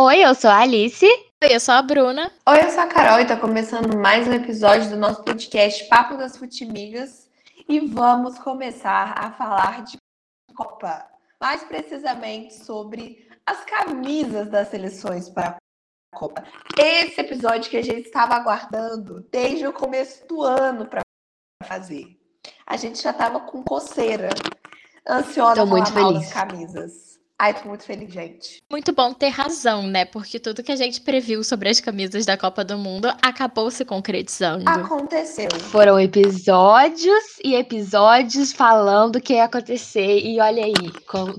Oi, eu sou a Alice. Oi, eu sou a Bruna. Oi, eu sou a Carol e tá começando mais um episódio do nosso podcast Papo das Futimigas. E vamos começar a falar de Copa. Mais precisamente sobre as camisas das seleções para a Copa. Esse episódio que a gente estava aguardando desde o começo do ano para fazer. A gente já estava com coceira, ansiosa muito falar feliz. das camisas. Ai, tô muito feliz, gente. Muito bom ter razão, né? Porque tudo que a gente previu sobre as camisas da Copa do Mundo acabou se concretizando. Aconteceu. Foram episódios e episódios falando o que ia acontecer. E olha aí,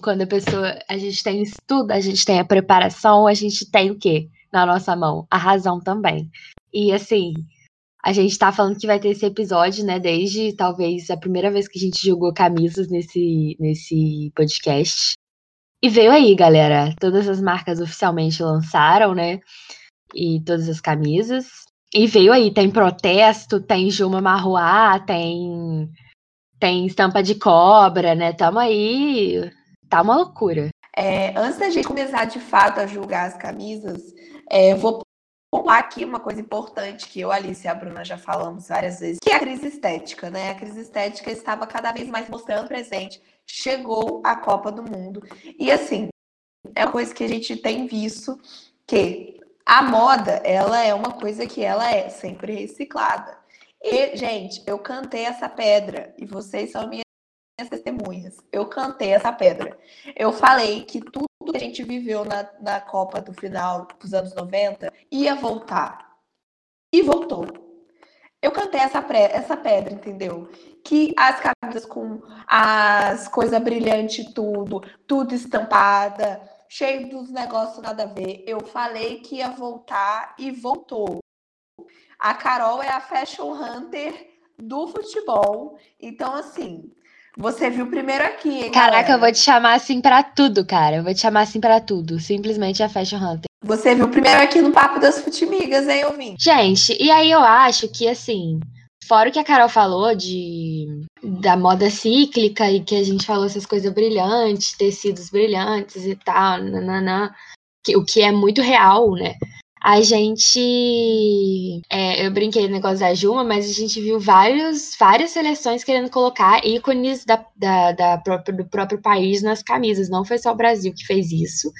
quando a pessoa. A gente tem estudo, a gente tem a preparação, a gente tem o quê na nossa mão? A razão também. E assim, a gente tá falando que vai ter esse episódio, né? Desde talvez a primeira vez que a gente jogou camisas nesse, nesse podcast. E veio aí, galera. Todas as marcas oficialmente lançaram, né? E todas as camisas. E veio aí, tem protesto, tem Juma Marruá, tem tem estampa de cobra, né? Tamo aí, tá uma loucura. É, antes da gente começar de fato a julgar as camisas, é, vou pular aqui uma coisa importante que eu, Alice e a Bruna já falamos várias vezes, que é a crise estética, né? A crise estética estava cada vez mais mostrando presente. Chegou a Copa do Mundo. E assim, é uma coisa que a gente tem visto que a moda, ela é uma coisa que ela é sempre reciclada. E, gente, eu cantei essa pedra e vocês são minhas testemunhas. Eu cantei essa pedra. Eu falei que tudo que a gente viveu na, na Copa do final dos anos 90 ia voltar. E voltou. Eu cantei essa, pre- essa pedra, entendeu? Que as camisas com as coisas brilhantes, tudo, tudo estampada, cheio dos negócios nada a ver. Eu falei que ia voltar e voltou. A Carol é a fashion hunter do futebol. Então, assim, você viu primeiro aqui, hein, Caraca, galera? eu vou te chamar assim pra tudo, cara. Eu vou te chamar assim pra tudo. Simplesmente a Fashion Hunter. Você viu primeiro aqui no Papo das Futimigas, hein, ouvinte? Gente, e aí eu acho que assim, fora o que a Carol falou de da moda cíclica e que a gente falou essas coisas brilhantes, tecidos brilhantes e tal, nananã, que, o que é muito real, né? A gente. é, eu brinquei no negócio da Juma, mas a gente viu vários, várias seleções querendo colocar ícones da, da, da própria- do próprio país nas camisas. Não foi só o Brasil que fez isso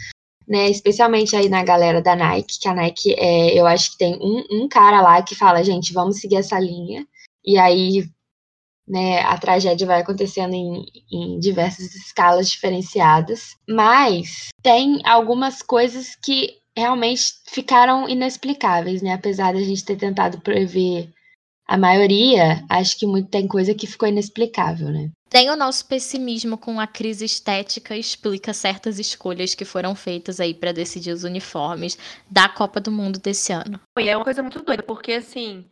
né? Especialmente aí na galera da Nike, que a Nike, é, eu acho que tem um, um cara lá que fala, gente, vamos seguir essa linha. E aí, né, a tragédia vai acontecendo em, em diversas escalas diferenciadas. Mas tem algumas coisas que realmente ficaram inexplicáveis, né? Apesar da gente ter tentado prever a maioria, acho que muito tem coisa que ficou inexplicável, né? Nem o nosso pessimismo com a crise estética explica certas escolhas que foram feitas aí pra decidir os uniformes da Copa do Mundo desse ano. E é uma coisa muito doida, porque assim,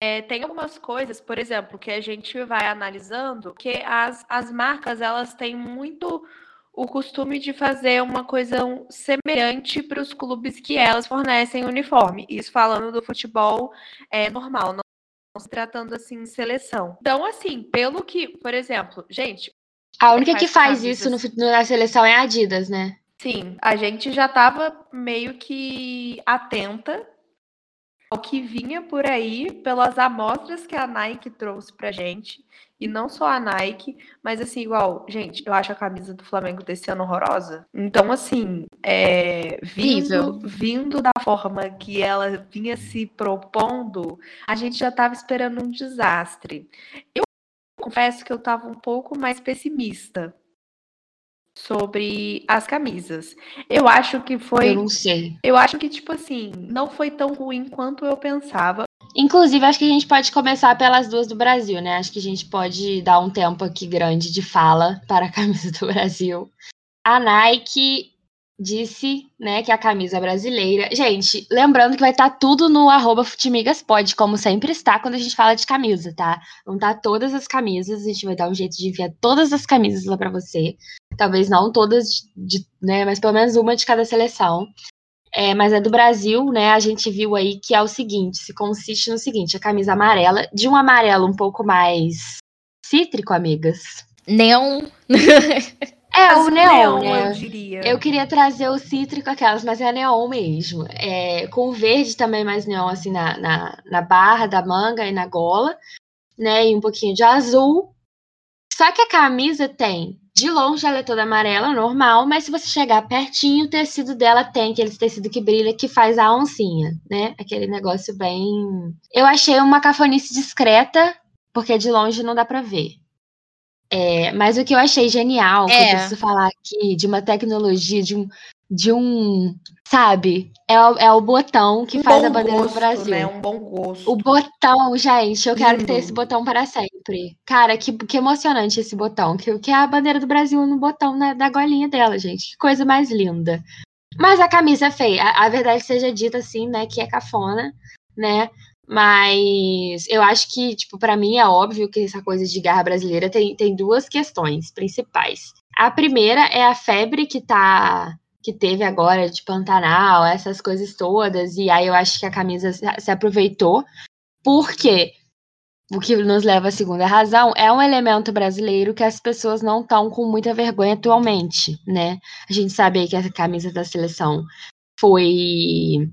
é, tem algumas coisas, por exemplo, que a gente vai analisando, que as, as marcas, elas têm muito o costume de fazer uma coisa semelhante para os clubes que elas fornecem uniforme. Isso falando do futebol é normal, não se tratando assim de seleção. Então, assim, pelo que, por exemplo, gente, A única que faz faz isso no, na seleção é a Adidas, né? Sim, a gente já estava meio que atenta ao que vinha por aí pelas amostras que a Nike trouxe pra gente. E não só a Nike, mas assim, igual, gente, eu acho a camisa do Flamengo desse ano horrorosa. Então, assim, é, vindo, vindo da forma que ela vinha se propondo, a gente já estava esperando um desastre. Eu confesso que eu estava um pouco mais pessimista sobre as camisas. Eu acho que foi Eu não sei. eu acho que, tipo assim, não foi tão ruim quanto eu pensava. Inclusive, acho que a gente pode começar pelas duas do Brasil, né? Acho que a gente pode dar um tempo aqui grande de fala para a camisa do Brasil. A Nike disse, né, que a camisa brasileira. Gente, lembrando que vai estar tudo no arroba Futimigaspod, como sempre está quando a gente fala de camisa, tá? Vão estar todas as camisas, a gente vai dar um jeito de enviar todas as camisas lá para você. Talvez não todas, de, né, mas pelo menos uma de cada seleção. É, mas é do Brasil, né? A gente viu aí que é o seguinte: se consiste no seguinte, a camisa amarela, de um amarelo um pouco mais cítrico, amigas. Neon. É, o neon, neon, né? eu diria. Eu queria trazer o cítrico aquelas, mas é neon mesmo. É, com verde também mais neon, assim, na, na, na barra da manga e na gola, né? E um pouquinho de azul. Só que a camisa tem, de longe ela é toda amarela, normal, mas se você chegar pertinho, o tecido dela tem aquele tecido que brilha, que faz a oncinha, né? Aquele negócio bem... Eu achei uma cafonice discreta, porque de longe não dá pra ver. É, mas o que eu achei genial, que eu É. preciso falar aqui, de uma tecnologia, de um, de um sabe, é, o- é o botão que Um faz a bandeira gosto, do Brasil. Né? Um bom gosto. O botão, gente, eu quero Lindo. esse botão para sempre. Cara, que, que emocionante esse botão. Que, que é a bandeira do Brasil no botão né, da golinha dela, gente. Que coisa mais linda. Mas a camisa é feia. A, a verdade seja dita assim, né? Que é cafona, né? Mas eu acho que, tipo, para mim é óbvio que essa coisa de garra brasileira tem, tem duas questões principais. A primeira é a febre que tá que teve agora de Pantanal, essas coisas todas, e aí eu acho que a camisa se aproveitou, porque o que nos leva à segunda razão é um elemento brasileiro que as pessoas não estão com muita vergonha atualmente, né? A gente sabe que essa camisa da seleção foi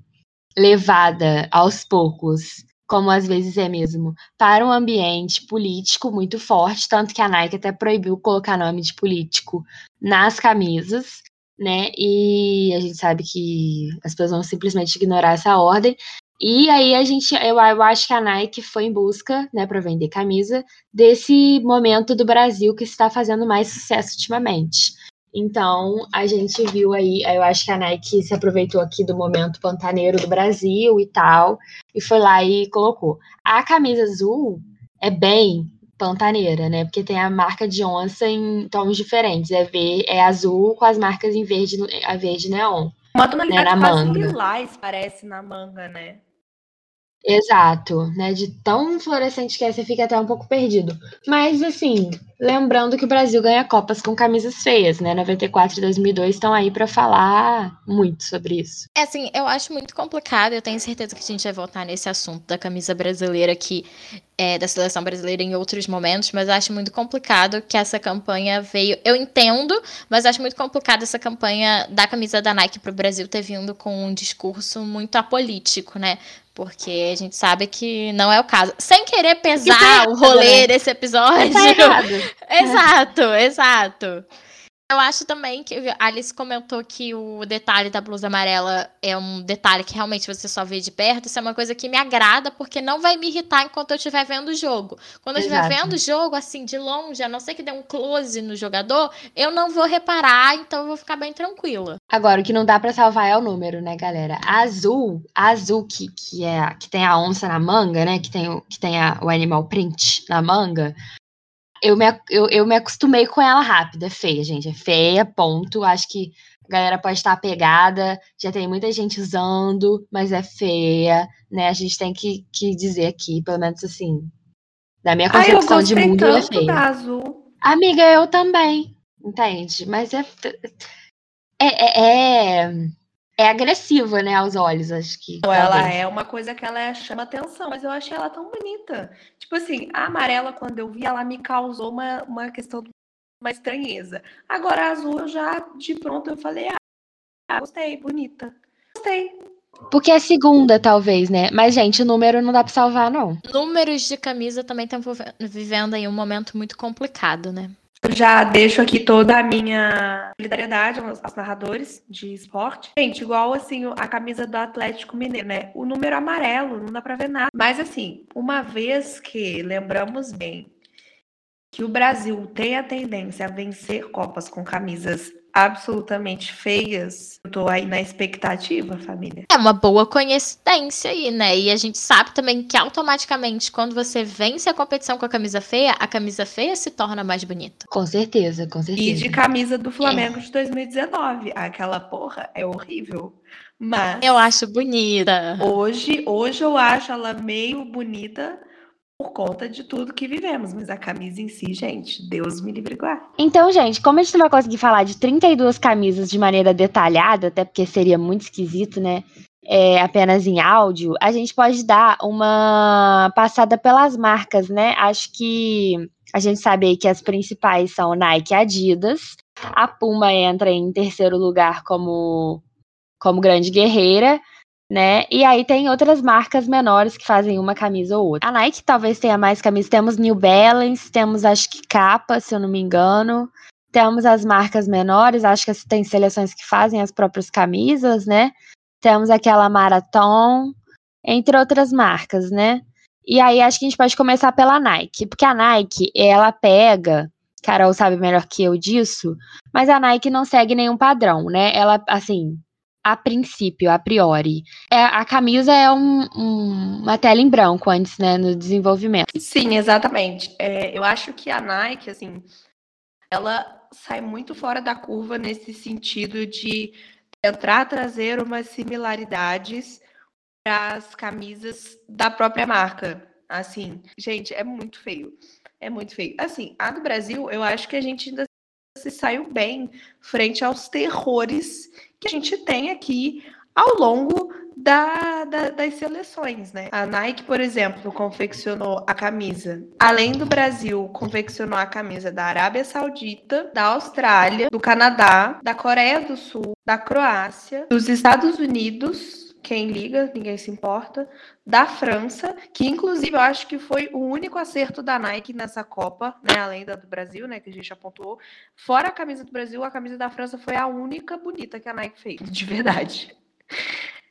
levada aos poucos, como às vezes é mesmo, para um ambiente político muito forte, tanto que a Nike até proibiu colocar nome de político nas camisas, né? E a gente sabe que as pessoas vão simplesmente ignorar essa ordem. E aí a gente, eu, eu acho que a Nike foi em busca, né, para vender camisa, desse momento do Brasil que está fazendo mais sucesso ultimamente. Então, a gente viu aí, eu acho que a Nike se aproveitou aqui do momento pantaneiro do Brasil e tal, e foi lá e colocou. A camisa azul é bem pantaneira, né? Porque tem a marca de onça em tons diferentes. É, ver, é azul com as marcas em verde, a verde neon. Uma tonalidade né, na manga. lilás, parece, na manga, né? Exato, né? De tão fluorescente que é, você fica até um pouco perdido. Mas, assim, lembrando que o Brasil ganha Copas com camisas feias, né? 94 e 2002 estão aí para falar muito sobre isso. É assim, eu acho muito complicado. Eu tenho certeza que a gente vai voltar nesse assunto da camisa brasileira aqui, é, da seleção brasileira em outros momentos, mas eu acho muito complicado que essa campanha veio. Eu entendo, mas acho muito complicado essa campanha da camisa da Nike pro Brasil ter vindo com um discurso muito apolítico, né? Porque a gente sabe que não é o caso. Sem querer pesar errado, o rolê né? desse episódio. Tá. Exato, exato. Eu acho também que a Alice comentou que o detalhe da blusa amarela é um detalhe que realmente você só vê de perto. Isso é uma coisa que me agrada, porque não vai me irritar enquanto eu estiver vendo o jogo. Quando eu estiver vendo o jogo, assim, de longe, a não ser que dê um close no jogador, eu não vou reparar, então eu vou ficar bem tranquila. Agora, o que não dá pra salvar é o número, né, galera? A azul, a azul que, que, é, que tem a onça na manga, né? Que tem, o, que tem a- o animal print na manga. Eu me, eu, eu me acostumei com ela rápido. É feia, gente. É feia, ponto. Acho que a galera pode estar apegada. Já tem muita gente usando, mas é feia, né? A gente tem que, que dizer aqui, pelo menos assim, da minha concepção de gostei mundo, é feia. da azul. Amiga, eu também, entende? Mas é, é, é, é, é agressiva, né, aos olhos, acho que. Ela é uma coisa que ela é- chama atenção, mas eu achei ela tão bonita. Tipo assim, a amarela, quando eu vi, ela me causou uma, uma questão, uma estranheza. Agora, a azul, eu já, de pronto, eu falei, ah, gostei, bonita. Gostei. Porque é segunda, talvez, né? Mas, gente, o número não dá pra salvar, não. Números de camisa também estão vivendo aí um momento muito complicado, né? Eu já deixo aqui toda a minha solidariedade aos, aos narradores de esporte. Gente, igual assim, a camisa do Atlético Mineiro, né? O número amarelo, não dá pra ver nada. Mas assim, uma vez que lembramos bem que o Brasil tem a tendência a vencer Copas com camisas absolutamente feias, eu tô aí na expectativa, família. É uma boa coincidência aí, né? E a gente sabe também que automaticamente, quando você vence a competição com a camisa feia, a camisa feia se torna mais bonita. Com certeza, com certeza. E de camisa do Flamengo de 2019. Aquela porra é horrível. Mas Eu acho bonita. Hoje, hoje eu acho ela meio bonita por conta de tudo que vivemos, mas a camisa em si, gente, Deus me livre guarde. Então, gente, como a gente não vai conseguir falar de 32 camisas de maneira detalhada, até porque seria muito esquisito, né? É, apenas em áudio, a gente pode dar uma passada pelas marcas, né? Acho que a gente sabe aí que as principais são Nike e Adidas. A Puma entra em terceiro lugar como, como grande guerreira, né? E aí tem outras marcas menores que fazem uma camisa ou outra. A Nike talvez tenha mais camisas. Temos New Balance, temos acho que capa, se eu não me engano. Temos as marcas menores, acho que tem seleções que fazem as próprias camisas, né? Temos aquela Marathon, entre outras marcas, né? E aí acho que a gente pode começar pela Nike, porque a Nike, ela pega, Carol sabe melhor que eu disso, mas a Nike não segue nenhum padrão, né? Ela, assim, a princípio, a priori. É, a camisa é um, um, uma tela em branco antes, né, no desenvolvimento. Sim, exatamente. É, eu acho que a Nike, assim, ela sai muito fora da curva nesse sentido de tentar trazer umas similaridades para as camisas da própria marca. Assim, gente, é muito feio. É muito feio. Assim, a do Brasil, eu acho que a gente ainda se saiu bem frente aos terrores que a gente tem aqui ao longo da, da, das seleções, né? A Nike, por exemplo, confeccionou a camisa. Além do Brasil, confeccionou a camisa da Arábia Saudita, da Austrália, do Canadá, da Coreia do Sul, da Croácia, dos Estados Unidos, quem liga, ninguém se importa, da França, que inclusive eu acho que foi o único acerto da Nike nessa Copa, né, além da do Brasil, né, que a gente apontou. Fora a camisa do Brasil, a camisa da França foi a única bonita que a Nike fez, de verdade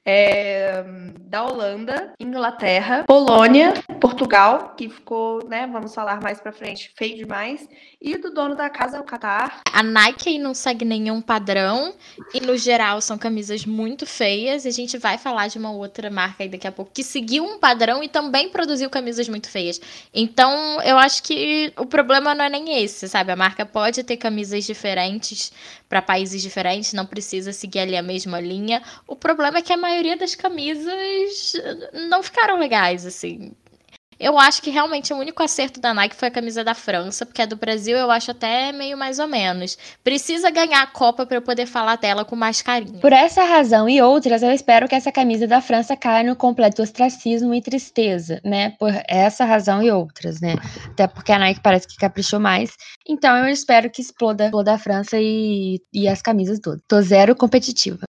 é, da Holanda, Inglaterra, Polônia, Portugal, que ficou, né, vamos falar mais para frente, feio demais, e do dono da casa, o Qatar. A Nike não segue nenhum padrão e no geral são camisas muito feias. E a gente vai falar de uma outra marca aí daqui a pouco que seguiu um padrão e também produziu camisas muito feias. Então, eu acho que o problema não é nem esse, sabe? A marca pode ter camisas diferentes para países diferentes, não precisa seguir ali a mesma linha. O problema é que a maioria das camisas não ficaram legais, assim. Eu acho que realmente o único acerto da Nike foi a camisa da França, porque a do Brasil eu acho até meio mais ou menos. Precisa ganhar a Copa para eu poder falar dela com mais carinho. Por essa razão e outras, eu espero que essa camisa da França caia no completo ostracismo e tristeza, né? Por essa razão e outras, né? Até porque a Nike parece que caprichou mais. Então eu espero que exploda, exploda a França e, e as camisas todas. Tô zero competitiva.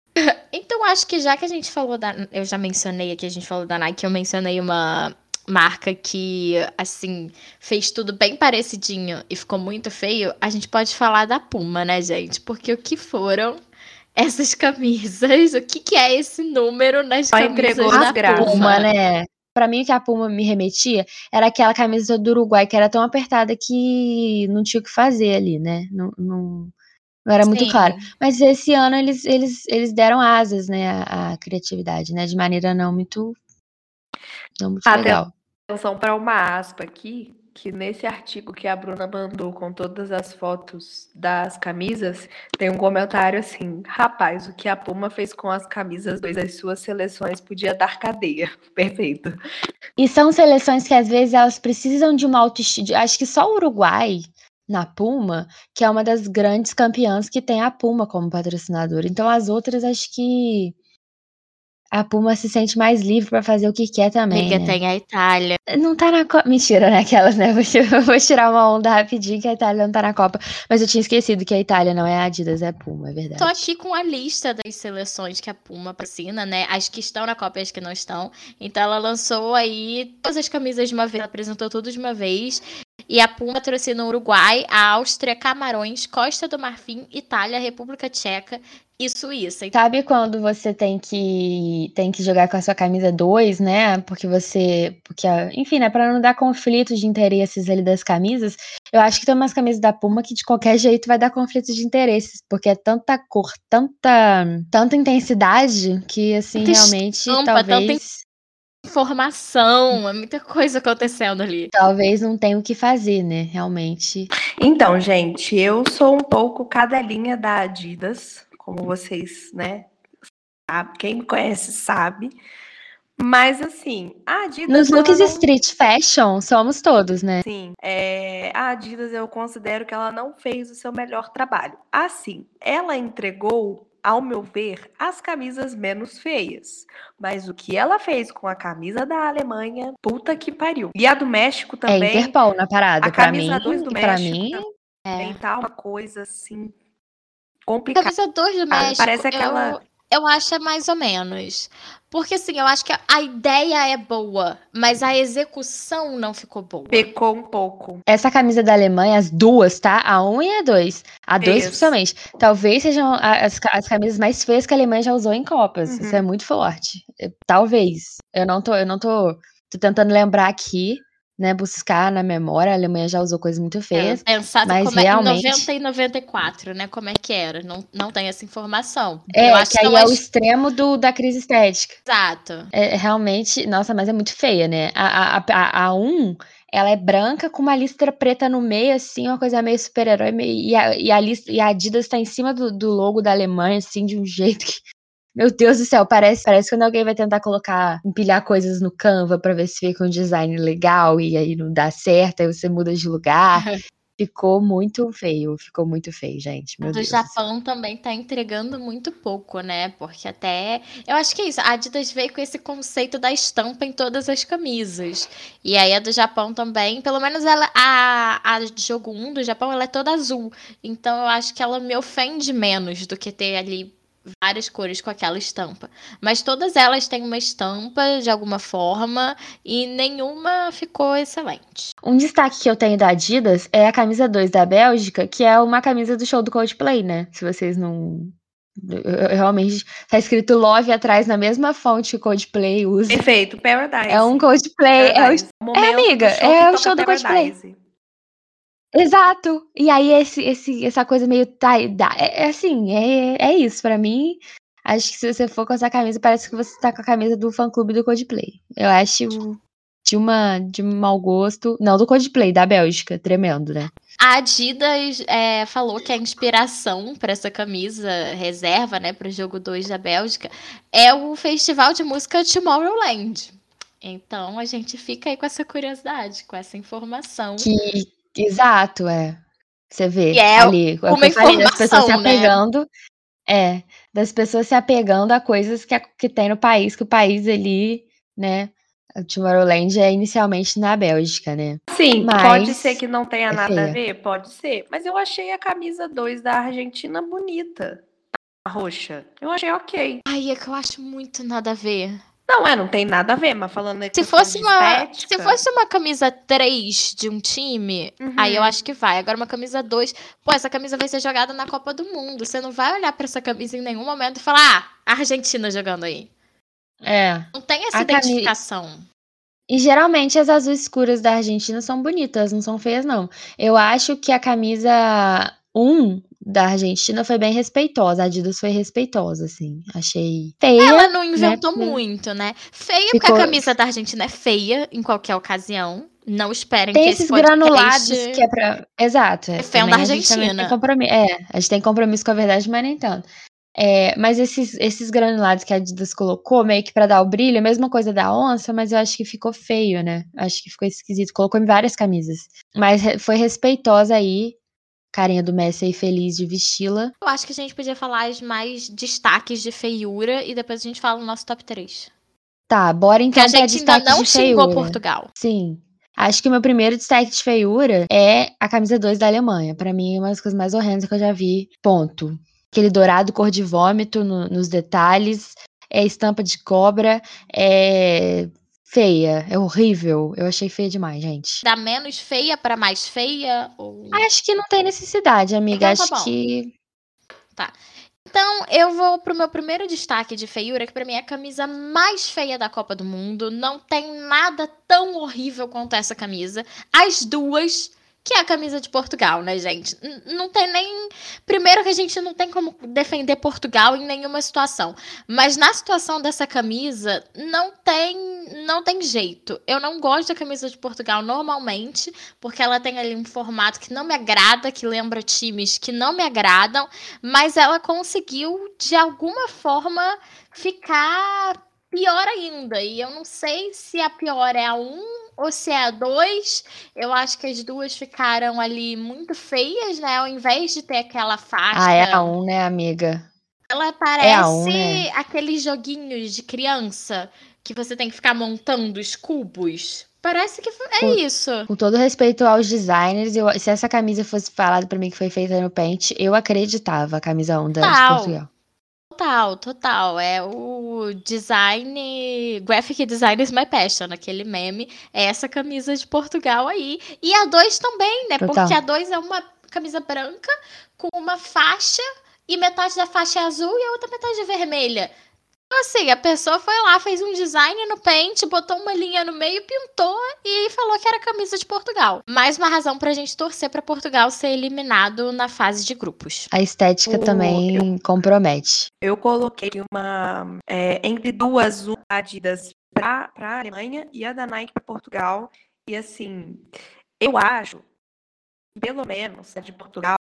Então, acho que já que a gente falou da. Eu já mencionei aqui, a gente falou da Nike, eu mencionei uma marca que, assim, fez tudo bem parecidinho e ficou muito feio, a gente pode falar da Puma, né, gente? Porque o que foram essas camisas? O que, que é esse número nas Só camisas da graças. Puma, né? Pra mim, o que a Puma me remetia era aquela camisa do Uruguai que era tão apertada que não tinha o que fazer ali, né? Não, não, não era Sim. muito claro. Mas esse ano eles, eles, eles deram asas, né, à, à criatividade, né? De maneira não muito não muito legal. Atenção para uma aspa aqui, que nesse artigo que a Bruna mandou com todas as fotos das camisas, tem um comentário assim: rapaz, o que a Puma fez com as camisas das suas seleções podia dar cadeia. Perfeito. E são seleções que às vezes elas precisam de uma autoestima. Acho que só o Uruguai na Puma, que é uma das grandes campeãs que tem a Puma como patrocinador. Então as outras acho que a Puma se sente mais livre para fazer o que quer também. Amiga, né? tem a Itália. Não tá na Copa. Mentira, né? Aquelas, né? Vou, vou tirar uma onda rapidinho que a Itália não tá na Copa. Mas eu tinha esquecido que a Itália não é a Adidas, é a Puma, é verdade. Tô aqui com a lista das seleções que a Puma patrocina, né? As que estão na Copa e as que não estão. Então ela lançou aí todas as camisas de uma vez, apresentou tudo de uma vez. E a Puma patrocina o Uruguai, a Áustria, Camarões, Costa do Marfim, Itália, República Tcheca e Suíça. Sabe quando você tem que tem que jogar com a sua camisa 2, né? Porque você, porque enfim, né, para não dar conflitos de interesses ali das camisas, eu acho que tem umas camisas da Puma que de qualquer jeito vai dar conflitos de interesses, porque é tanta cor, tanta tanta intensidade que assim tanta realmente estampa, talvez informação, é muita coisa acontecendo ali. Talvez não tenha o que fazer, né? Realmente. Então, gente, eu sou um pouco cadelinha da Adidas, como vocês, né? Quem me conhece sabe. Mas assim, a Adidas. Nos looks não... street fashion, somos todos, né? Sim. É... A Adidas eu considero que ela não fez o seu melhor trabalho. Assim, ela entregou ao meu ver, as camisas menos feias. Mas o que ela fez com a camisa da Alemanha, puta que pariu. E a do México é também. É Interpol na parada. A camisa 2 do México mim, também é. tá uma coisa assim complicado. Camisa 2 do México, Parece aquela. eu, eu acho é mais ou menos. Porque assim, eu acho que a ideia é boa, mas a execução não ficou boa. Pecou um pouco. Essa camisa da Alemanha, as duas, tá? A 1 e a 2. A 2 Isso. principalmente. Talvez sejam as, as camisas mais feias que a Alemanha já usou em Copas. Uhum. Isso é muito forte. É, Talvez. Eu não tô, eu não tô, tô tentando lembrar aqui, né? Buscar na memória. A Alemanha já usou coisas muito feias. Pensado mas como é, realmente- em 90 e 94, né? Como é que era? Não, não tem essa informação. É, eu acho que aí é as- o extremo do, da crise estética. Exato. É, é realmente, nossa, mas é muito feia, né? A, a, a, a 1, ela é branca com uma listra preta no meio, assim, uma coisa meio super-herói. E a, e, a lista, e a Adidas tá em cima do, do logo da Alemanha, assim, de um jeito que. Meu Deus do céu, parece, parece quando alguém vai tentar colocar, empilhar coisas no Canva pra ver se fica um design legal e aí não dá certo, aí você muda de lugar. Ficou muito feio, ficou muito feio, gente. Meu do Deus. Japão também tá entregando muito pouco, né? Porque até. Eu acho que é isso. A Adidas veio com esse conceito da estampa em todas as camisas. E aí a do Japão também, pelo menos ela. A, a jogo 1 do Japão, ela é toda azul. Então eu acho que ela me ofende menos do que ter ali várias cores com aquela estampa. Mas todas elas têm uma estampa de alguma forma e nenhuma ficou excelente. Um destaque que eu tenho da Adidas é a camisa 2 da Bélgica, que é uma camisa do show do Coldplay, né? Se vocês não. eu- eu- realmente tá escrito Love atrás na mesma fonte que o Coldplay usa. Perfeito, Paradise. É um Coldplay. É o... Paradise. Momento amiga, do show é o show do Coldplay. Exato. E aí esse, esse, essa coisa meio dye- é, é assim, é, é isso pra mim. Acho que se você for com essa camisa, parece que você tá com a camisa do fã clube do Coldplay. Eu acho de uma de um mau gosto, não do Coldplay, da Bélgica, tremendo, né? A Adidas é, falou que a inspiração para essa camisa reserva, né, para o jogo 2 da Bélgica, é o festival de música Tomorrowland. Então a gente fica aí com essa curiosidade, com essa informação. Que exato, é. Você vê E é ali, é uma falei, das pessoas se né? apegando, é, das pessoas se apegando a coisas que, a- que tem no país, que o país ali, né? O Tomorrowland é inicialmente na Bélgica, né? Sim, Mas pode ser que não tenha é nada a feia. ver, pode ser. Mas eu achei a camisa 2 da Argentina bonita. A roxa. Eu achei ok. Ai, é que eu acho muito nada a ver. Não, é, não tem nada a ver, mas falando Se fosse de uma, estética, se fosse uma camisa 3 de um time, Uhum. aí eu acho que vai. Agora uma camisa 2, pô, essa camisa vai ser jogada na Copa do Mundo. Você não vai olhar pra essa camisa em nenhum momento e falar: "Ah, a Argentina jogando aí". É. Não tem essa A identificação. E geralmente as azuis escuras da Argentina são bonitas, não são feias, não. Eu acho que a camisa 1 da Argentina foi bem respeitosa. A Adidas foi respeitosa, assim. Achei feia. Ela não inventou Porque- muito, né? Feia porque Ficou- a camisa da Argentina é feia em qualquer ocasião. Não esperem Tem que esses podcast... granulados que é pra. Exato. é. defenda Também a a gente também Argentina. tem compromisso. É, a gente tem compromisso com a verdade, mas nem tanto. É, mas esses, esses granulados que a Adidas colocou, meio que pra dar o brilho, a mesma coisa da onça, mas eu acho que ficou feio, né? Acho que ficou esquisito. Colocou em várias camisas. Mas foi respeitosa aí. Carinha do Messi aí feliz de vesti-la. Eu acho que a gente podia falar os mais destaques de feiura e depois a gente fala o nosso top 3. Tá, bora então a pra gente ainda não de xingou feiura. Portugal. Sim. Acho que o meu primeiro destaque de feiura é a camisa 2 da Alemanha. Pra mim, é uma das coisas mais horrendas que eu já vi. Ponto. Aquele dourado cor de vômito no- nos detalhes, é estampa de cobra, é feia, é horrível. Eu achei feia demais, gente. Da menos feia pra mais feia? Ou... Acho que não tem necessidade, amiga. Então tá Acho bom. que. Então, eu vou pro meu primeiro destaque de feiura, que pra mim é a camisa mais feia da Copa do Mundo. Não tem nada tão horrível quanto essa camisa. As duas, que é a camisa de Portugal, né, gente? Não tem nem. Primeiro que a gente não tem como defender Portugal em nenhuma situação. Mas na situação dessa camisa, não tem. Não tem jeito. Eu não gosto da camisa de Portugal normalmente, porque ela tem ali um formato que não me agrada, que lembra times que não me agradam mas ela conseguiu de alguma forma ficar pior ainda. E eu não sei se a pior é a 1 ou se é a 2. Eu acho que as duas ficaram ali muito feias, né? Ao invés de ter aquela faixa. Ah, é a um, né, amiga? Ela parece É um, né? aqueles joguinhos de criança que você tem que ficar montando os cubos. Parece que é Com- isso. Com todo respeito aos designers, eu- se essa camisa fosse falada pra mim que foi feita no Paint, eu acreditava a camisa onda de. Portugal. Total, total. É o design. Graphic design is my passion, aquele meme. É essa camisa de Portugal aí. E a 2 também, né? Total. Porque a 2 é uma camisa branca com uma faixa e metade da faixa é azul e a outra metade é vermelha. Então, assim, a pessoa foi lá, fez um design no paint, botou uma linha no meio, pintou e falou que era camisa de Portugal. Mais uma razão pra gente torcer pra Portugal ser eliminado na fase de grupos. A estética O- também compromete. Eu coloquei uma é, entre duas, uma da Adidas para a Alemanha e a da Nike para Portugal. E assim, eu acho, pelo menos, a de Portugal,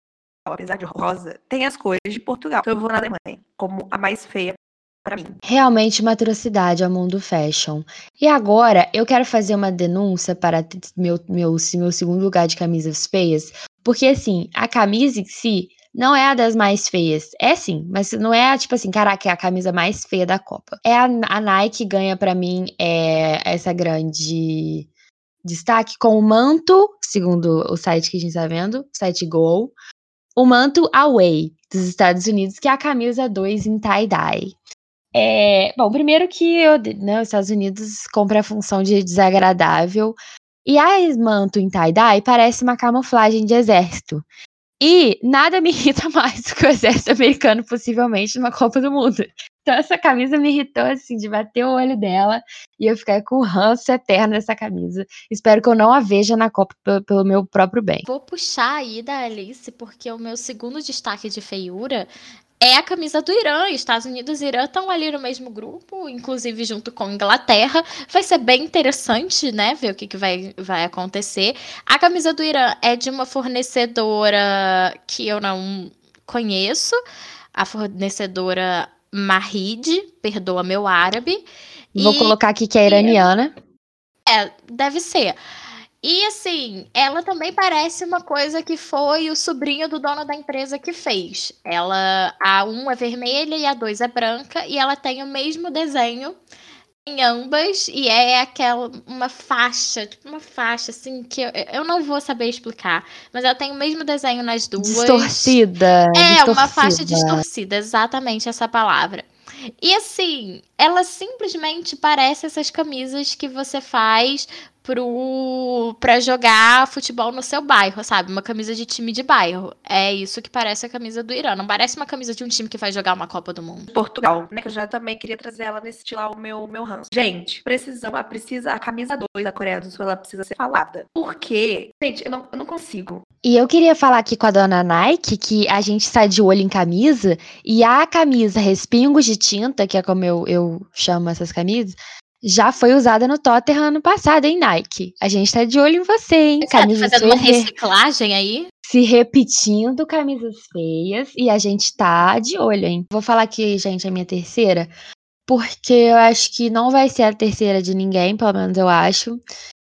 apesar de rosa, tem as cores de Portugal. Então eu vou na Alemanha como a mais feia para mim. Realmente uma atrocidade ao mundo fashion. E agora eu quero fazer uma denúncia para meu, meu, meu segundo lugar de camisas feias. Porque assim, a camisa em si não é a das mais feias. É sim, mas não é tipo assim, caraca, é a camisa mais feia da Copa. É a, a Nike ganha pra mim é, essa grande destaque com o manto, segundo o site que a gente tá vendo, site Go, o manto Away dos Estados Unidos, que é a camisa 2 em tie-dye. É, bom, primeiro que eu, né, os Estados Unidos compra a função de desagradável. E a manto em tie-dye parece uma camuflagem de exército. E nada me irrita mais do que o exército americano, possivelmente, numa Copa do Mundo. Então essa camisa me irritou, assim, de bater o olho dela e eu ficar com ranço eterno dessa camisa. Espero que eu não a veja na Copa pe- pelo meu próprio bem. Vou puxar aí da Alice, porque o meu segundo destaque de feiura é a camisa do Irã. Estados Unidos e Irã estão ali no mesmo grupo, inclusive junto com Inglaterra. Vai ser bem interessante, né? Ver o que, que vai, vai acontecer. A camisa do Irã é de uma fornecedora que eu não conheço, a fornecedora Mahid, perdoa meu árabe. Vou E- colocar aqui que é iraniana. é, deve ser. E assim, ela também parece uma coisa que foi o sobrinho do dono da empresa que fez. Ela, a 1 é vermelha e a 2 é branca, e ela tem o mesmo desenho em ambas, e é aquela, uma faixa, tipo uma faixa assim, que eu, eu não vou saber explicar, mas ela tem o mesmo desenho nas duas. Distorcida. É, uma faixa distorcida. distorcida, exatamente essa palavra. E assim, ela simplesmente parece essas camisas que você faz pro para jogar futebol no seu bairro, sabe? Uma camisa de time de bairro. É isso que parece a camisa do Irã. Não parece uma camisa de um time que vai jogar uma Copa do Mundo. Portugal, né? Que eu já também queria trazer ela nesse estilo o meu, meu ranço. Gente, precisamos, a, precisa, a camisa 2 da Coreia do Sul, ela precisa ser falada. Porque, gente, eu não, eu não consigo. E eu queria falar aqui com a dona Nike que a gente está de olho em camisa e a camisa Respingos de Tinta, que é como eu, eu chamo essas camisas, já foi usada no Tottenham ano passado, hein, Nike? A gente tá de olho em você, hein? Tá Camisas fazendo uma reciclagem aí? se repetindo, camisas feias, e a gente tá de olho, hein? Vou falar aqui, gente, a minha terceira, porque eu acho que não vai ser a terceira de ninguém, pelo menos eu acho.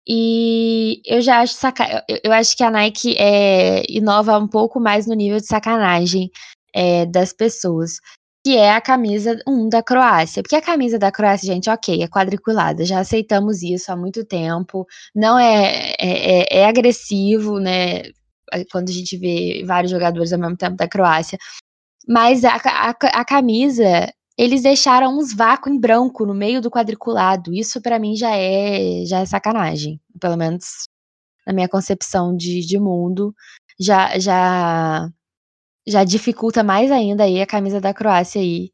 E eu já acho saca... eu acho que a Nike é, inova um pouco mais no nível de sacanagem é, das pessoas. Que é a camisa 1 da Croácia. Porque a camisa da Croácia, gente, ok, é quadriculada. Já aceitamos isso há muito tempo. Não é, é, é- é agressivo, né? Quando a gente vê vários jogadores ao mesmo tempo da Croácia. Mas a, a, a camisa, eles deixaram uns vácuos em branco no meio do quadriculado. Isso pra mim já é já é sacanagem. Pelo menos na minha concepção de, de mundo. Já, já, já dificulta mais ainda aí a camisa da Croácia aí.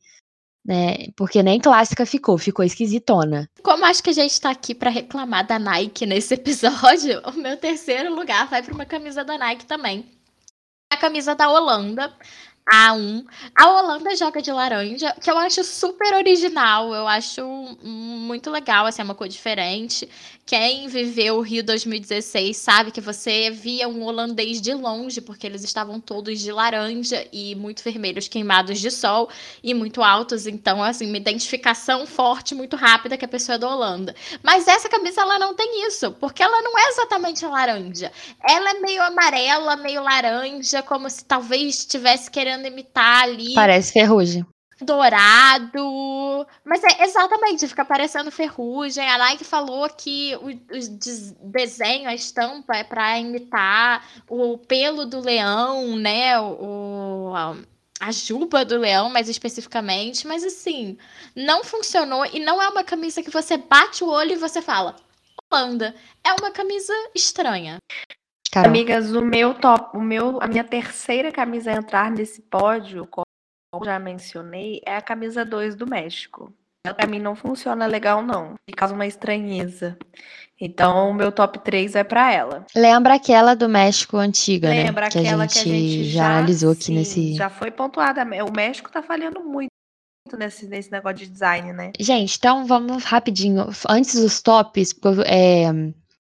Né? Porque nem clássica ficou, ficou esquisitona. Como acho que a gente tá aqui pra reclamar da Nike nesse episódio, o meu terceiro lugar vai pra uma camisa da Nike também. A camisa da Holanda, a 1. A Holanda joga de laranja, que eu acho super original, eu acho muito legal, assim, é uma cor diferente. Quem viveu o Rio 2016 sabe que você via um holandês de longe, porque eles estavam todos de laranja e muito vermelhos queimados de sol e muito altos, então assim, uma identificação forte, muito rápida que a pessoa é da Holanda. Mas essa camisa ela não tem isso, porque ela não é exatamente laranja. Ela é meio amarela, meio laranja, como se talvez estivesse querendo imitar ali. Parece ferrugem. dourado. Mas é exatamente, fica parecendo ferrugem. A Nike falou que o, o desenho, a estampa, é para imitar o pelo do leão, né? O, a juba do leão, mais especificamente. Mas assim, não funcionou e não é uma camisa que você bate o olho e você fala. Holanda. É uma camisa estranha. Caramba. Amigas, o meu top, o meu, a minha terceira camisa a entrar nesse pódio, como já mencionei, é a camisa 2 do México. Ela pra mim não funciona legal, não. Me causa uma estranheza. Então, o meu top 3 é para ela. Lembra aquela do México antiga, Lembra né? Lembra aquela que a, que a gente já, analisou aqui sim, nesse. Já foi pontuada. O México tá falhando muito nesse, nesse negócio de design, né? Gente, então vamos rapidinho. Antes dos tops, porque é,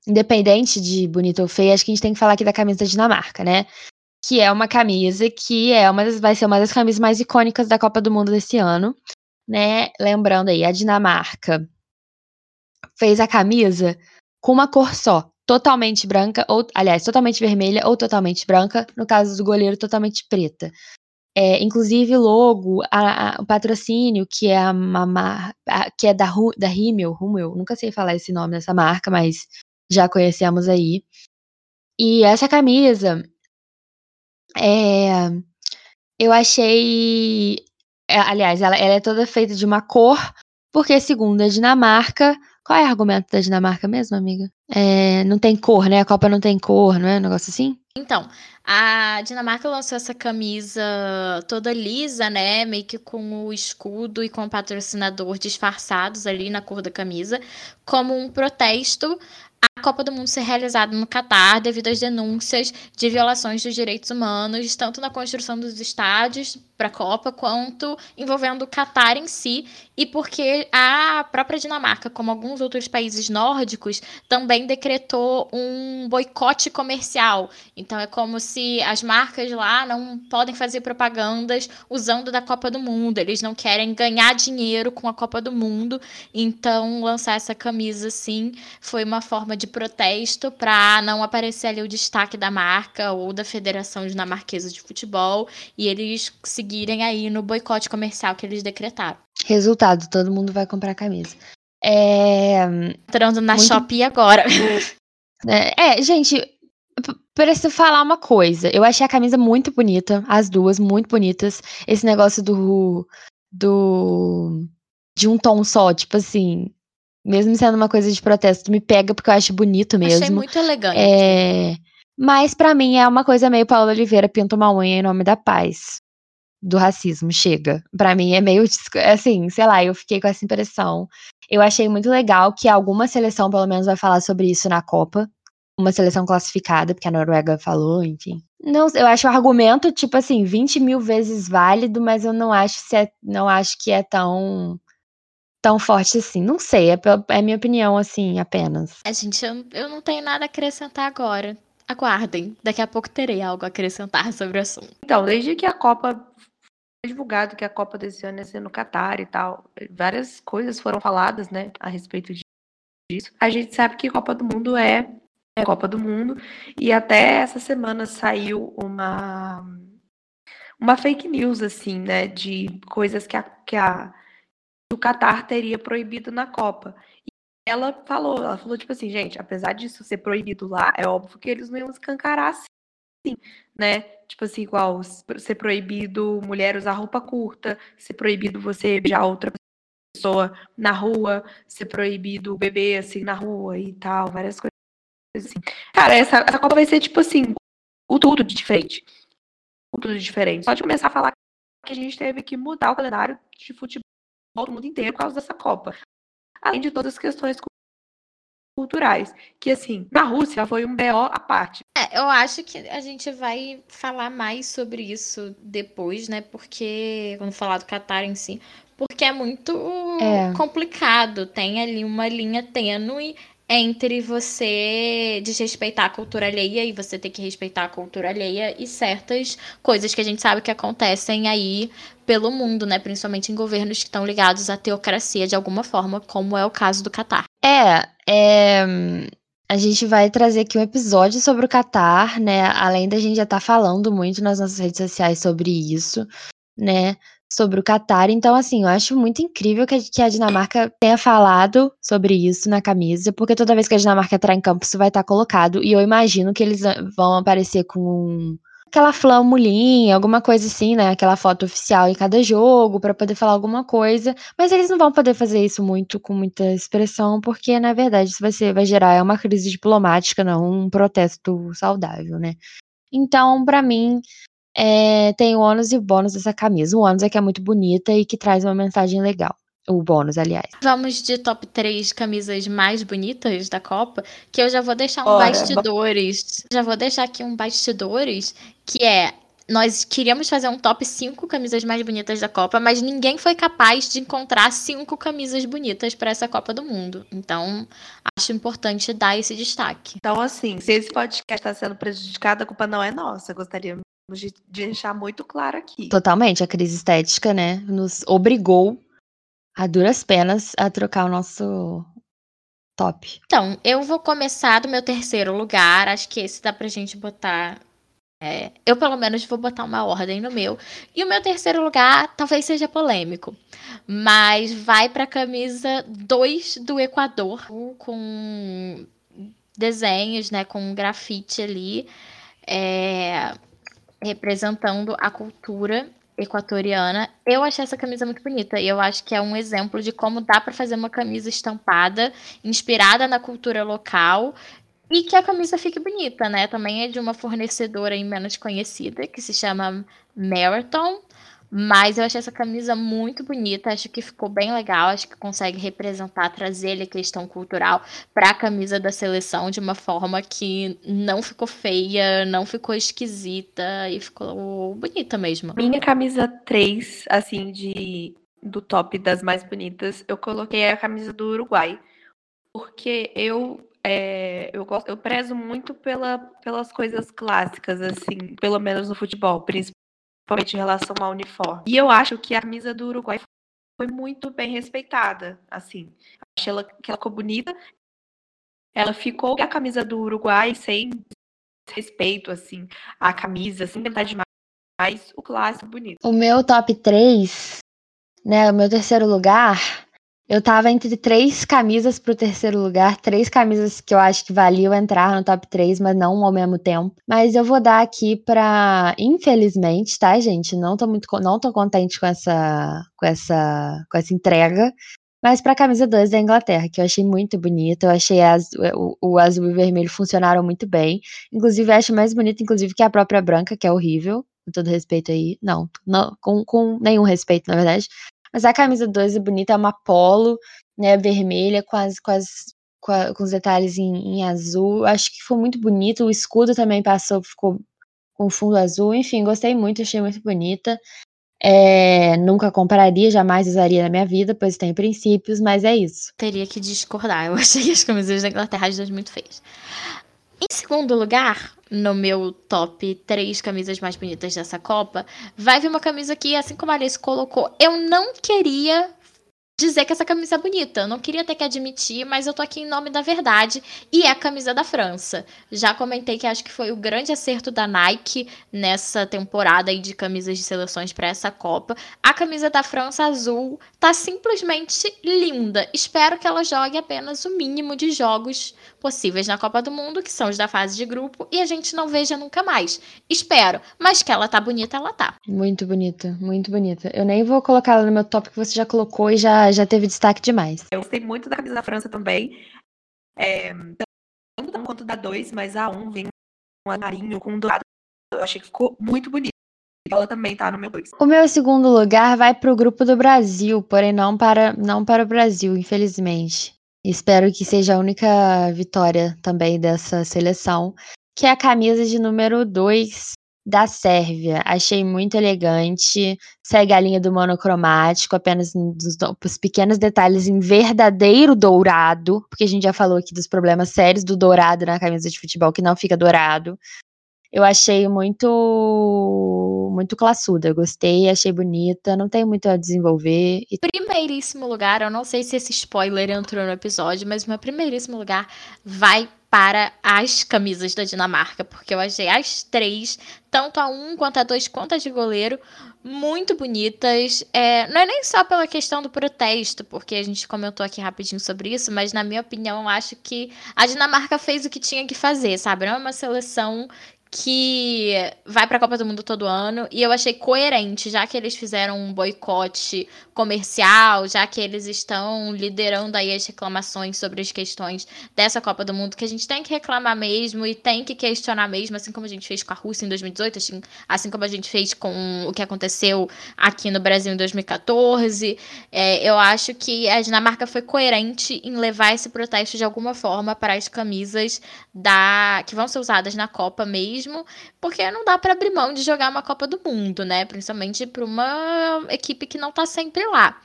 independente de bonita ou feia, acho que a gente tem que falar aqui da camisa da Dinamarca, né? Que é uma camisa que é uma das, vai ser uma das camisas mais icônicas da Copa do Mundo desse ano, né? Lembrando aí, a Dinamarca fez a camisa com uma cor só, totalmente branca, ou, aliás, totalmente vermelha ou totalmente branca, no caso do goleiro, totalmente preta. É, inclusive, logo, a, a, o patrocínio, que é, a, a, que é da, da Rimmel, nunca sei falar esse nome dessa marca, mas já conhecemos aí. E essa camisa, é, eu achei. É, aliás, ela, ela, é toda feita de uma cor, porque, segundo a Dinamarca. Qual é o argumento da Dinamarca mesmo, amiga? É, não tem cor, né? A Copa não tem cor, não é? Um negócio assim? Então, a Dinamarca lançou essa camisa toda lisa, né? Meio que com o escudo e com o patrocinador disfarçados ali na cor da camisa, como um protesto a Copa do Mundo ser realizada no Catar devido às denúncias de violações dos direitos humanos, tanto na construção dos estádios para a Copa, quanto envolvendo o Catar em si, e porque a própria Dinamarca, como alguns outros países nórdicos, também decretou um boicote comercial. Então é como se as marcas lá não podem fazer propagandas usando da Copa do Mundo, eles não querem ganhar dinheiro com a Copa do Mundo, então lançar essa camisa assim foi uma forma de protesto para não aparecer ali o destaque da marca ou da Federação Dinamarquesa de Futebol. E eles se seguirem aí no boicote comercial que eles decretaram. Resultado, todo mundo vai comprar camisa. É... Entrando na Muito... Shopee agora. É, é, gente, preciso falar uma coisa. Eu achei a camisa muito bonita, as duas muito bonitas. Esse negócio do do de um tom só, tipo assim, mesmo sendo uma coisa de protesto, me pega porque eu acho bonito mesmo. Achei muito elegante. É, mas para mim é uma coisa meio Paula Oliveira pinta uma unha em nome da paz do racismo, chega. Para mim é meio assim, sei lá, eu fiquei com essa impressão. Eu achei muito legal que alguma seleção, pelo menos, vai falar sobre isso na Copa. Uma seleção classificada, porque a Noruega falou, enfim. Não, eu acho o argumento, tipo assim, 20 mil vezes válido, mas eu não acho, se é, não acho que é tão tão forte assim. Não sei, é, é minha opinião, assim, apenas. É, gente, eu, eu não tenho nada a acrescentar agora. Aguardem, daqui a pouco terei algo a acrescentar sobre o assunto. Então, desde que a Copa divulgado que a Copa desse ano ia ser no Catar e tal. Várias coisas foram faladas, né, a respeito disso. A gente sabe que Copa do Mundo é, é Copa do Mundo e até essa semana saiu uma uma fake news assim, né, de coisas que a que a o Catar teria proibido na Copa. E ela falou, ela falou tipo assim, gente, apesar disso ser proibido lá, é óbvio que eles não iam escancarar assim, né? Tipo assim, igual ser proibido mulher usar roupa curta, ser proibido você beijar outra pessoa na rua, ser proibido beber assim na rua e tal, várias coisas assim. Cara, essa, essa Copa vai ser tipo assim, o tudo de diferente. O tudo de diferente. Só de começar a falar que a gente teve que mudar o calendário de futebol do mundo inteiro por causa dessa Copa. Além de todas as questões culturais. Que, assim, na Rússia foi um BO à parte. É, eu acho que a gente vai falar mais sobre isso depois, né? Porque, quando falar do Qatar em si, porque é muito é. complicado. Tem ali uma linha tênue entre você desrespeitar a cultura alheia e você ter que respeitar a cultura alheia e certas coisas que a gente sabe que acontecem aí pelo mundo, né? Principalmente em governos que estão ligados à teocracia de alguma forma, como é o caso do Catar. É, é a gente vai trazer aqui um episódio sobre o Catar, né? Além da gente já estar tá falando muito nas nossas redes sociais sobre isso, né? sobre o Qatar. Então, assim, eu acho muito incrível que a, Dinamarca tenha falado sobre isso na camisa, porque toda vez que a Dinamarca entrar em campo, isso vai estar colocado. E eu imagino que eles vão aparecer com aquela flamulinha, alguma coisa assim, né? Aquela foto oficial em cada jogo para poder falar alguma coisa. Mas eles não vão poder fazer isso muito com muita expressão, porque na verdade isso vai ser, vai gerar uma crise diplomática, não um protesto saudável, né? Então, para mim, é, tem o ônus e bônus dessa camisa. O ônus é que é muito bonita e que traz uma mensagem legal. O bônus, aliás. Vamos de top 3 camisas mais bonitas da Copa, que eu já vou deixar um Bora. bastidores. Já vou deixar aqui um bastidores, que é nós queríamos fazer um top 5 camisas mais bonitas da Copa, mas ninguém foi capaz de encontrar cinco camisas bonitas para essa Copa do Mundo. Então, acho importante dar esse destaque. Então, assim, se esse podcast está sendo prejudicado, a culpa não é nossa. Gostaríamos de deixar muito claro aqui. Totalmente. A crise estética, né, nos obrigou a duras penas a trocar o nosso top. Então, eu vou começar do meu terceiro lugar. Acho que esse dá pra gente botar. É, eu, pelo menos, vou botar uma ordem no meu. E o meu terceiro lugar talvez seja polêmico. Mas vai pra camisa 2 do Equador, com desenhos, né? Com grafite ali. É, representando a cultura equatoriana. Eu achei essa camisa muito bonita e eu acho que é um exemplo de como dá para fazer uma camisa estampada, inspirada na cultura local e que a camisa fique bonita, né? Também é de uma fornecedora menos conhecida que se chama Marathon. Mas eu achei essa camisa muito bonita, acho que ficou bem legal, acho que consegue representar, trazer a questão cultural para a camisa da seleção de uma forma que não ficou feia, não ficou esquisita e ficou bonita mesmo. Minha camisa 3, assim, de do top das mais bonitas, eu coloquei a camisa do Uruguai, porque eu é, eu, gosto, eu prezo muito pela, pelas coisas clássicas, assim, pelo menos no futebol, principalmente em relação ao uniforme. E eu acho que a camisa do Uruguai foi muito bem respeitada, assim. Achei ela, que ela ficou bonita. Ela ficou a camisa do Uruguai sem respeito, assim, a camisa, sem tentar demais, o clássico bonito. O meu top 3, né, o meu terceiro lugar, eu tava entre três camisas pro terceiro lugar, três camisas que eu acho que valiam entrar no top 3, mas não ao mesmo tempo. Mas eu vou dar aqui pra, infelizmente, tá, gente? Não tô muito, não tô contente com essa, com essa, com essa entrega. Mas pra camisa 2 da Inglaterra, que eu achei muito bonita, eu achei as, o, o, azul e o vermelho funcionaram muito bem. Inclusive, eu acho mais bonita, inclusive, que a própria branca, que é horrível. Com todo respeito aí. Não, não com, com nenhum respeito, na verdade. Mas a camisa 2 é bonita, é uma polo, né, vermelha, com, as, com, as, com, a, com os detalhes em, em azul. Acho que foi muito bonito. O escudo também passou, ficou com fundo azul. Enfim, gostei muito, achei muito bonita. É, nunca compraria, jamais usaria na minha vida, pois tem princípios, mas é isso. Teria que discordar. Eu achei as camisas da Inglaterra duas muito feias. Em segundo lugar, no meu top 3 camisas mais bonitas dessa Copa, vai vir uma camisa que, assim como a Alice colocou, eu não queria dizer que essa camisa é bonita. Eu não queria ter que admitir, mas eu tô aqui em nome da verdade. E é a camisa da França. Já comentei que acho que foi o grande acerto da Nike nessa temporada aí de camisas de seleções para essa Copa. A camisa da França azul tá simplesmente linda. Espero que ela jogue apenas o mínimo de jogos possíveis na Copa do Mundo, que são os da fase de grupo, e a gente não veja nunca mais. Espero, mas que ela tá bonita, ela tá. Muito bonita, muito bonita. Eu nem vou colocar ela no meu top que você já colocou e já, já teve destaque demais. Eu gostei muito da camisa da França também. É, tanto da quanto da 2, mas a 1 um vem com um marinho, com um dourado. Eu achei que ficou muito bonito. Ela também tá no meu 2. O meu segundo lugar vai para o grupo do Brasil, porém não para, não para o Brasil, infelizmente. Espero que seja a única vitória também dessa seleção, que é a camisa de número 2 da Sérvia. Achei muito elegante, segue a linha do monocromático, apenas os pequenos detalhes em verdadeiro dourado, porque a gente já falou aqui dos problemas sérios do dourado na camisa de futebol, que não fica dourado eu achei muito muito classuda. Gostei, achei bonita, não tem muito a desenvolver. Primeiríssimo lugar, eu não sei se esse spoiler entrou no episódio, mas meu primeiríssimo lugar vai para as camisas da Dinamarca, porque eu achei as três, tanto a um quanto a dois, quanto a de goleiro, muito bonitas. É, não é nem só pela questão do protesto, porque a gente comentou aqui rapidinho sobre isso, mas na minha opinião, acho que a Dinamarca fez o que tinha que fazer, sabe? Não é uma seleção que vai para a Copa do Mundo todo ano e eu achei coerente, já que eles fizeram um boicote comercial, já que eles estão liderando aí as reclamações sobre as questões dessa Copa do Mundo, que a gente tem que reclamar mesmo e tem que questionar mesmo, assim como a gente fez com a Rússia em 2018, assim, assim como a gente fez com o que aconteceu aqui no Brasil em 2014. É, eu acho que a Dinamarca foi coerente em levar esse protesto de alguma forma para as camisas da que vão ser usadas na Copa mesmo, porque não dá para abrir mão de jogar uma Copa do Mundo, né? Principalmente para uma equipe que não tá sempre lá.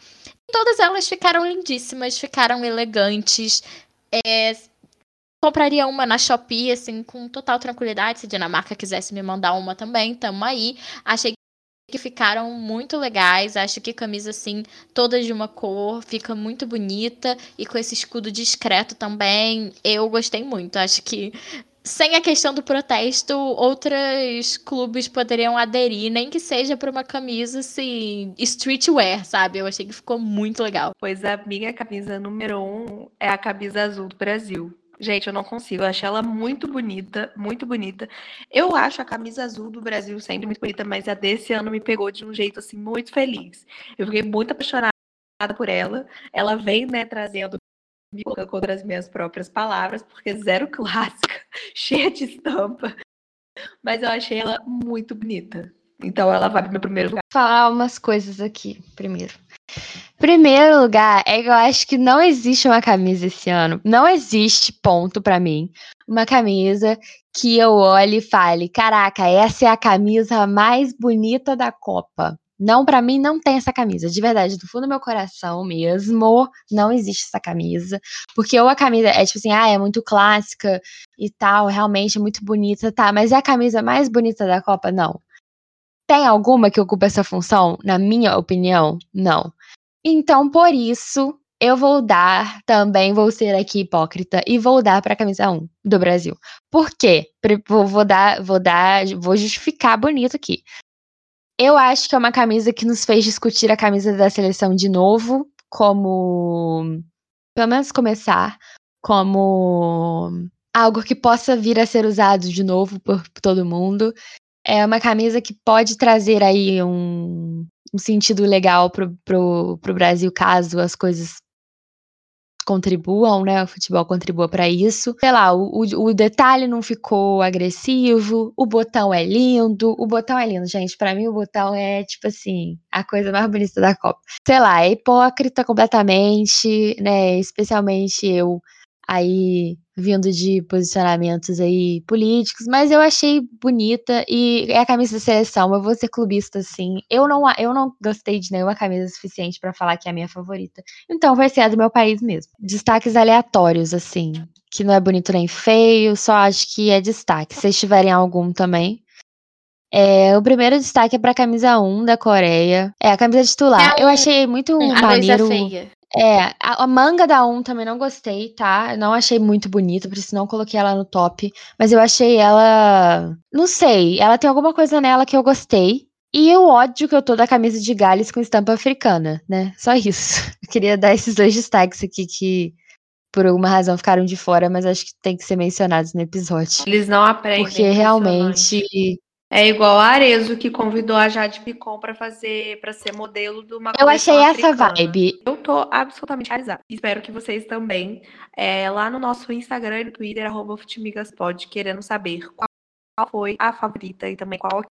Todas elas ficaram lindíssimas, ficaram elegantes. É, compraria uma na Shopee, assim, com total tranquilidade. Se a Dinamarca quisesse me mandar uma também, tamo aí. Achei que ficaram muito legais. Acho que camisa assim, todas de uma cor, fica muito bonita e com esse escudo discreto também. Eu gostei muito. Acho que sem a questão do protesto, outros clubes poderiam aderir, nem que seja para uma camisa assim, streetwear, sabe? Eu achei que ficou muito legal. Pois a minha camisa número um é a camisa azul do Brasil. Gente, eu não consigo. Eu achei ela muito bonita, muito bonita. Eu acho a camisa azul do Brasil sempre muito bonita, mas a desse ano me pegou de um jeito assim muito feliz. Eu fiquei muito apaixonada por ela. Ela vem, né, trazendo me colocando contra as minhas próprias palavras, porque zero clássica, cheia de estampa. Mas eu achei ela muito bonita. Então ela vai pro primeiro lugar. Vou falar umas coisas aqui primeiro. Primeiro lugar, é que eu acho que não existe uma camisa esse ano. Não existe, ponto para mim. Uma camisa que eu olhe e fale: caraca, essa é a camisa mais bonita da Copa. Não, para mim não tem essa camisa, de verdade, do fundo do meu coração mesmo, não existe essa camisa, porque ou a camisa é tipo assim, ah, é muito clássica e tal, realmente é muito bonita, tá, mas é a camisa mais bonita da Copa? Não. Tem alguma que ocupa essa função? Na minha opinião, não. Então, por isso, eu vou dar, também vou ser aqui hipócrita e vou dar para a camisa 1 do Brasil. Por quê? Vou, vou dar, vou dar, vou justificar bonito aqui. Eu acho que é uma camisa que nos fez discutir a camisa da seleção de novo, como pelo menos começar, como algo que possa vir a ser usado de novo por, todo mundo. É uma camisa que pode trazer aí um, um sentido legal pro, pro, pro Brasil caso as coisas contribuam, né? O futebol contribua para isso. Sei lá, o, o, detalhe não ficou agressivo, o botão é lindo. O botão é lindo, gente. Para mim, o botão é, tipo assim, a coisa mais bonita da Copa. Sei lá, é hipócrita completamente, né? Especialmente eu aí vindo de posicionamentos aí políticos, mas eu achei bonita e é a camisa da seleção. Eu vou ser clubista sim. Eu não eu não gostei de nenhuma camisa suficiente para falar que é a minha favorita. Então vai ser a do meu país mesmo. Destaques aleatórios assim, que não é bonito nem feio, só acho que é destaque. Se vocês tiverem algum também, é, o primeiro destaque é para a camisa 1 da Coreia. É a camisa titular. É um, eu achei muito um, maneiro. Feia. É, a, a, manga da 1 também não gostei, tá? Não achei muito bonita, por isso não coloquei ela no top. Mas eu achei ela. Não sei, ela tem alguma coisa nela que eu gostei. E o ódio que eu tô da camisa de Gales com estampa africana, né? Só isso. Eu queria dar esses dois destaques aqui que, por alguma razão, ficaram de fora, mas acho que tem que ser mencionados no episódio. Eles não aprendem. Porque realmente é igual a Arezo que convidou a Jade Picon para fazer, para ser modelo de uma Eu achei africana. essa vibe. Eu tô absolutamente realizada. Espero que vocês também, é, lá no nosso Instagram e no Twitter, arroba Futimigaspod, querendo saber qual foi a favorita e também qual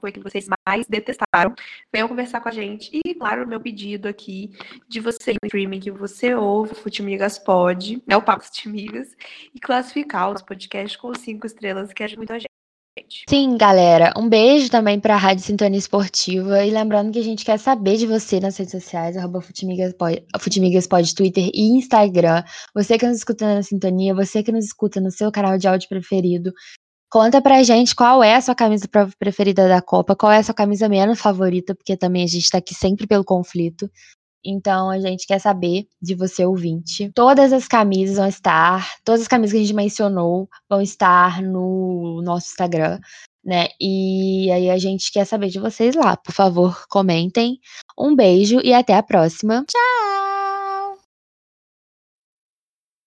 foi que vocês mais detestaram. Venham conversar com a gente. E, claro, o meu pedido aqui de você no streaming que você ouve, Futimigas Pod, né, o Papo Futimigas, e classificar os podcasts com cinco estrelas, que ajuda muito a gente. Sim, galera. Um beijo também para a Rádio Sintonia Esportiva. E lembrando que a gente quer saber de você nas redes sociais, arroba Futimigaspod, Twitter e Instagram. Você que nos escuta na Sintonia, você que nos escuta no seu canal de áudio preferido. Conta pra gente qual é a sua camisa preferida da Copa, qual é a sua camisa menos favorita, porque também a gente tá aqui sempre pelo conflito. Então a gente quer saber de você, ouvinte. Todas as camisas vão estar, todas as camisas que a gente mencionou vão estar no nosso Instagram, né? E aí a gente quer saber de vocês lá. Por favor, comentem. Um beijo e até a próxima. Tchau!